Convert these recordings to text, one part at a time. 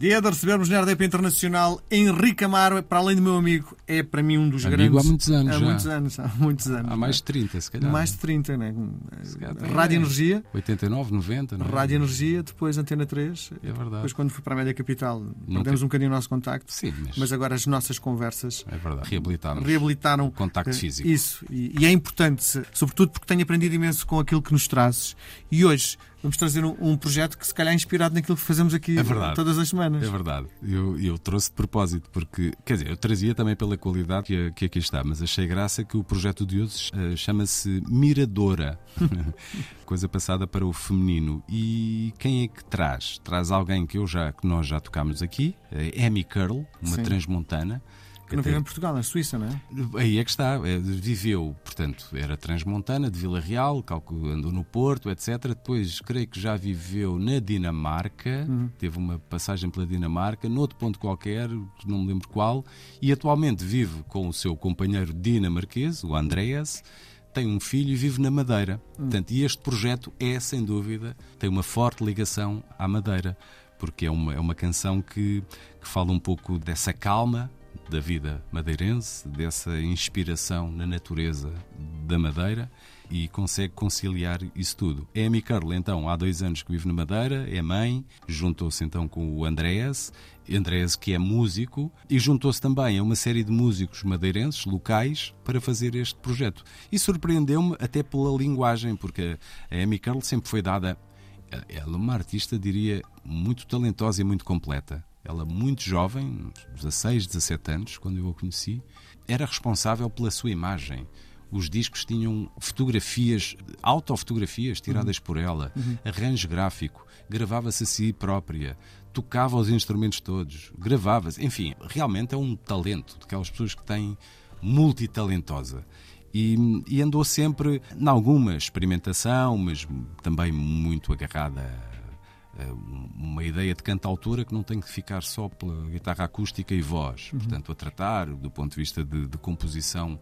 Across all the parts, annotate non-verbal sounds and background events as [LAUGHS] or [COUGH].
Dia de recebermos na RDP Internacional Henrique Amaro, para além do meu amigo, é para mim um dos Amigo grandes. há muitos anos Há já. muitos anos, há muitos anos. Há mais de 30, se calhar. Mais de 30, né? tem- Rádio Energia, 89, 90, não é? Rádio Energia, depois Antena 3. É verdade. Depois, quando fui para a Média Capital, perdemos um bocadinho o nosso contacto. Sim, mas, Mas agora as nossas conversas é verdade. Reabilitámos. reabilitaram o contacto eh, físico. Isso, e, e é importante, sobretudo porque tenho aprendido imenso com aquilo que nos trazes. E hoje vamos trazer um, um projeto que se calhar é inspirado naquilo que fazemos aqui É todas as semanas. É verdade. Eu, eu trouxe de propósito, porque, quer dizer, eu trazia também pela qualidade que, que aqui está, mas achei graça que o projeto de hoje eh, chama-se Miradora. [LAUGHS] Coisa passada para o feminino. E quem é que traz? Traz alguém que, eu já, que nós já tocámos aqui, a Amy Curl, uma Sim. transmontana. Que não vive em Portugal, na Suíça, não é? Aí é que está. É, Viveu, portanto, era transmontana, de Vila Real, andou no Porto, etc. Depois, creio que já viveu na Dinamarca, teve uma passagem pela Dinamarca, noutro ponto qualquer, não me lembro qual, e atualmente vive com o seu companheiro dinamarquês, o Andreas. Tem um filho e vive na Madeira. Portanto, e este projeto é, sem dúvida, tem uma forte ligação à Madeira, porque é uma, é uma canção que, que fala um pouco dessa calma da vida madeirense, dessa inspiração na natureza da Madeira e consegue conciliar isso tudo. É a Curl, então, há dois anos que vive na Madeira, é mãe, juntou-se então com o Andrés, Andrés que é músico, e juntou-se também a uma série de músicos madeirenses, locais, para fazer este projeto. E surpreendeu-me até pela linguagem, porque a Amy Curl sempre foi dada ela é uma artista, diria, muito talentosa e muito completa. Ela, muito jovem, 16, 17 anos, quando eu a conheci, era responsável pela sua imagem. Os discos tinham fotografias, autofotografias tiradas por ela, arranjo gráfico, gravava-se a si própria, tocava os instrumentos todos, gravava-se. Enfim, realmente é um talento, daquelas pessoas que têm multitalentosa. E, e andou sempre em alguma experimentação, mas também muito agarrada a uma ideia de cantautora que não tem que ficar só pela guitarra acústica e voz. Portanto, a tratar, do ponto de vista de, de composição,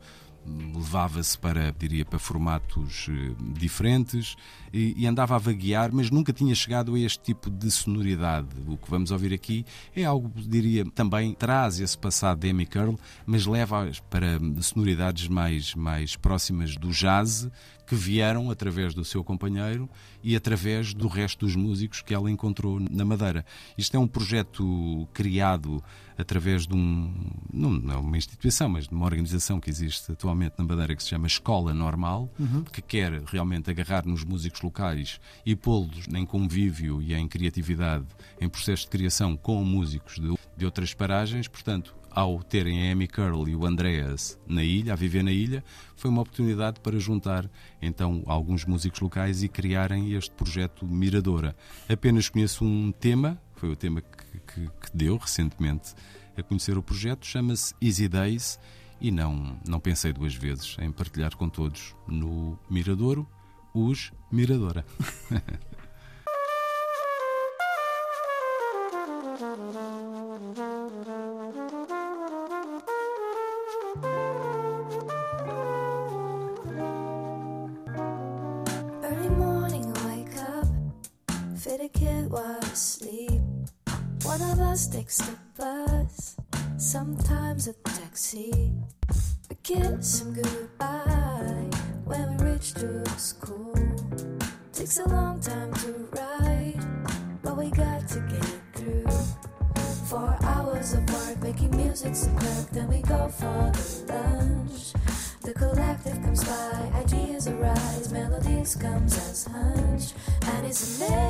levava-se para, diria, para formatos eh, diferentes e, e andava a vaguear, mas nunca tinha chegado a este tipo de sonoridade. O que vamos ouvir aqui é algo, diria, também traz esse passado de Amy Curl, mas leva para sonoridades mais, mais próximas do jazz que vieram através do seu companheiro e através do resto dos músicos que ela encontrou na Madeira. Isto é um projeto criado através de um, não é uma instituição, mas de uma organização que existe atualmente na Madeira que se chama Escola Normal, que quer realmente agarrar nos músicos locais e pô-los em convívio e em criatividade, em processo de criação com músicos de, de outras paragens. Portanto, ao terem a Amy Curl e o Andreas na ilha, a viver na ilha, foi uma oportunidade para juntar então alguns músicos locais e criarem este projeto Miradora. Apenas conheço um tema, foi o tema que, que, que deu recentemente a conhecer o projeto, chama-se Easy Days e não, não pensei duas vezes em partilhar com todos no Miradouro os Miradora. [LAUGHS] Early morning, I wake up, fit a kid while asleep. One of us takes the bus, sometimes a taxi. We kiss him goodbye when we reach to school. Takes a long time to ride, but we got to get through. Four hours of work making music's a perk, then we go for the comes as hunch. And it's amazing,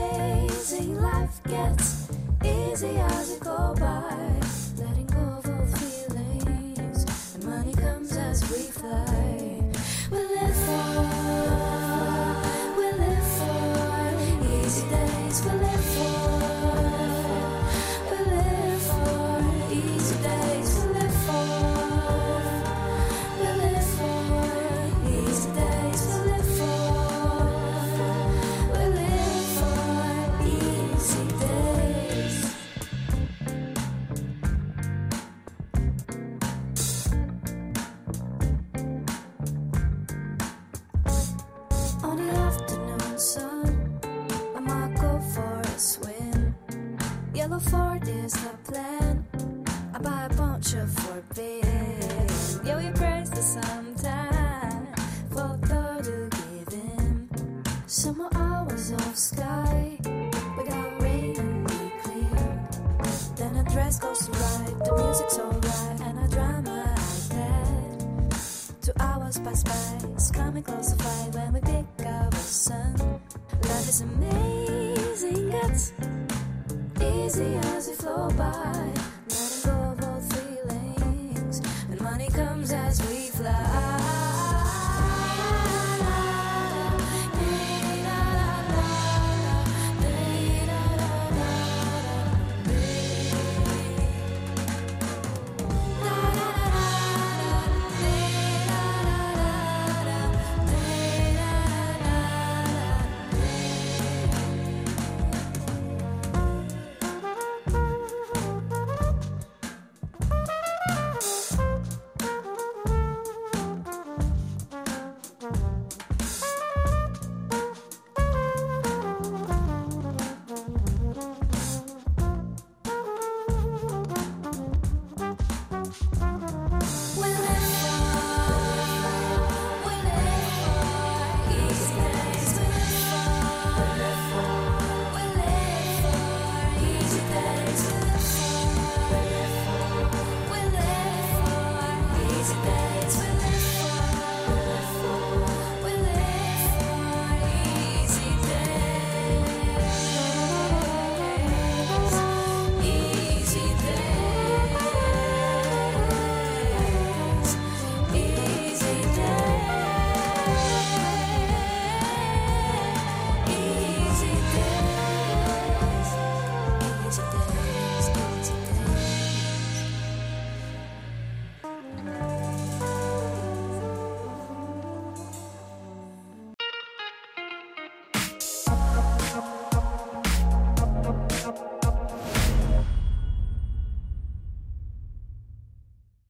Ford is the plan. I buy a bunch of forbidden. Yeah, we praise the sometime for thought to give him some more hours of sky without rain and be clean. Then a dress goes right, the music's alright, and I drama my iPad. Two hours pass by, it's coming close to five when we pick up the sun. Love is amazing, it's easy as we flow by.